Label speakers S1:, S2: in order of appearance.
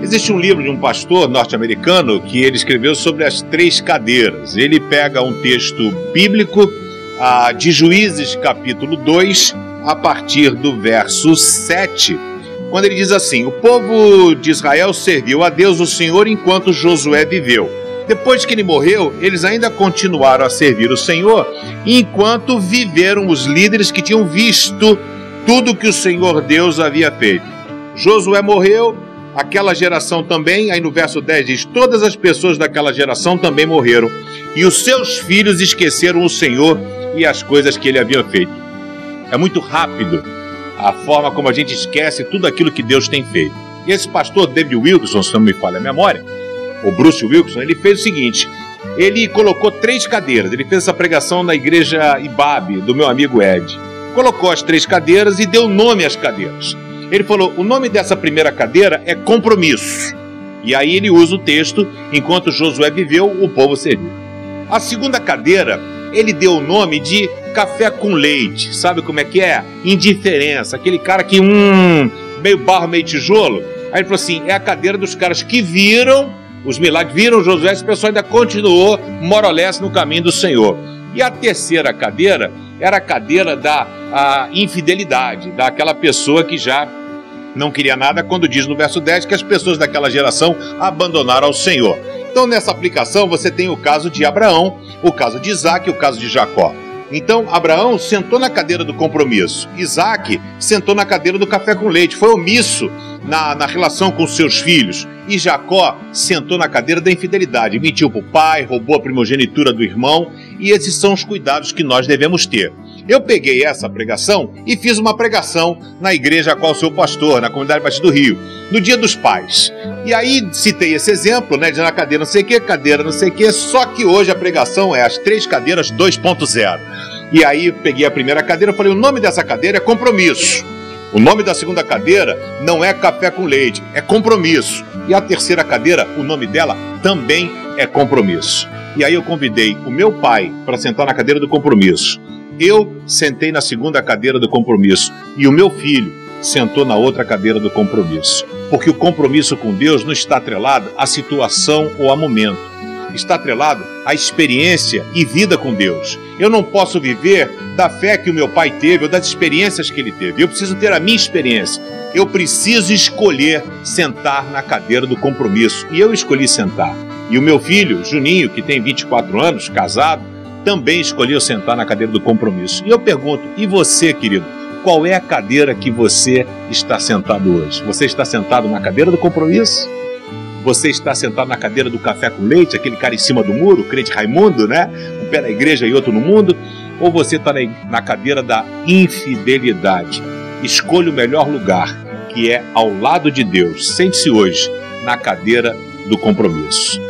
S1: Existe um livro de um pastor norte-americano que ele escreveu sobre as três cadeiras. Ele pega um texto bíblico ah, de Juízes, capítulo 2, a partir do verso 7, quando ele diz assim: O povo de Israel serviu a Deus, o Senhor, enquanto Josué viveu. Depois que ele morreu, eles ainda continuaram a servir o Senhor, enquanto viveram os líderes que tinham visto tudo que o Senhor Deus havia feito. Josué morreu, aquela geração também, aí no verso 10 diz: Todas as pessoas daquela geração também morreram, e os seus filhos esqueceram o Senhor e as coisas que ele havia feito. É muito rápido a forma como a gente esquece tudo aquilo que Deus tem feito. E esse pastor David Wilson, se não me falha a memória, o Bruce Wilson, ele fez o seguinte: ele colocou três cadeiras. Ele fez essa pregação na igreja Ibabe, do meu amigo Ed. Colocou as três cadeiras e deu nome às cadeiras. Ele falou: o nome dessa primeira cadeira é compromisso. E aí ele usa o texto: enquanto Josué viveu, o povo serviu. A segunda cadeira, ele deu o nome de café com leite. Sabe como é que é? Indiferença. Aquele cara que, hum, meio barro, meio tijolo. Aí ele falou assim: é a cadeira dos caras que viram os milagres, viram Josué, esse pessoal ainda continuou morolesse no caminho do Senhor. E a terceira cadeira era a cadeira da a infidelidade, daquela pessoa que já não queria nada, quando diz no verso 10 que as pessoas daquela geração abandonaram ao Senhor. Então, nessa aplicação, você tem o caso de Abraão, o caso de Isaac e o caso de Jacó. Então, Abraão sentou na cadeira do compromisso, Isaac sentou na cadeira do café com leite, foi omisso na, na relação com seus filhos, e Jacó sentou na cadeira da infidelidade, mentiu para o pai, roubou a primogenitura do irmão, e esses são os cuidados que nós devemos ter. Eu peguei essa pregação e fiz uma pregação na igreja a qual sou pastor, na comunidade Batista do Rio, no Dia dos Pais. E aí citei esse exemplo, né, de na cadeira não sei o que, cadeira não sei o que, só que hoje a pregação é as três cadeiras 2.0. E aí peguei a primeira cadeira e falei, o nome dessa cadeira é compromisso. O nome da segunda cadeira não é café com leite, é compromisso. E a terceira cadeira, o nome dela também é compromisso. E aí eu convidei o meu pai para sentar na cadeira do compromisso. Eu sentei na segunda cadeira do compromisso e o meu filho sentou na outra cadeira do compromisso. Porque o compromisso com Deus não está atrelado à situação ou a momento. Está atrelado à experiência e vida com Deus. Eu não posso viver da fé que o meu pai teve ou das experiências que ele teve. Eu preciso ter a minha experiência. Eu preciso escolher sentar na cadeira do compromisso. E eu escolhi sentar. E o meu filho, Juninho, que tem 24 anos, casado, também escolheu sentar na cadeira do compromisso. E eu pergunto, e você, querido, qual é a cadeira que você está sentado hoje? Você está sentado na cadeira do compromisso? Você está sentado na cadeira do café com leite, aquele cara em cima do muro, o crente Raimundo, né? Um pé na igreja e outro no mundo? Ou você está na cadeira da infidelidade? Escolha o melhor lugar, que é ao lado de Deus. Sente-se hoje na cadeira do compromisso.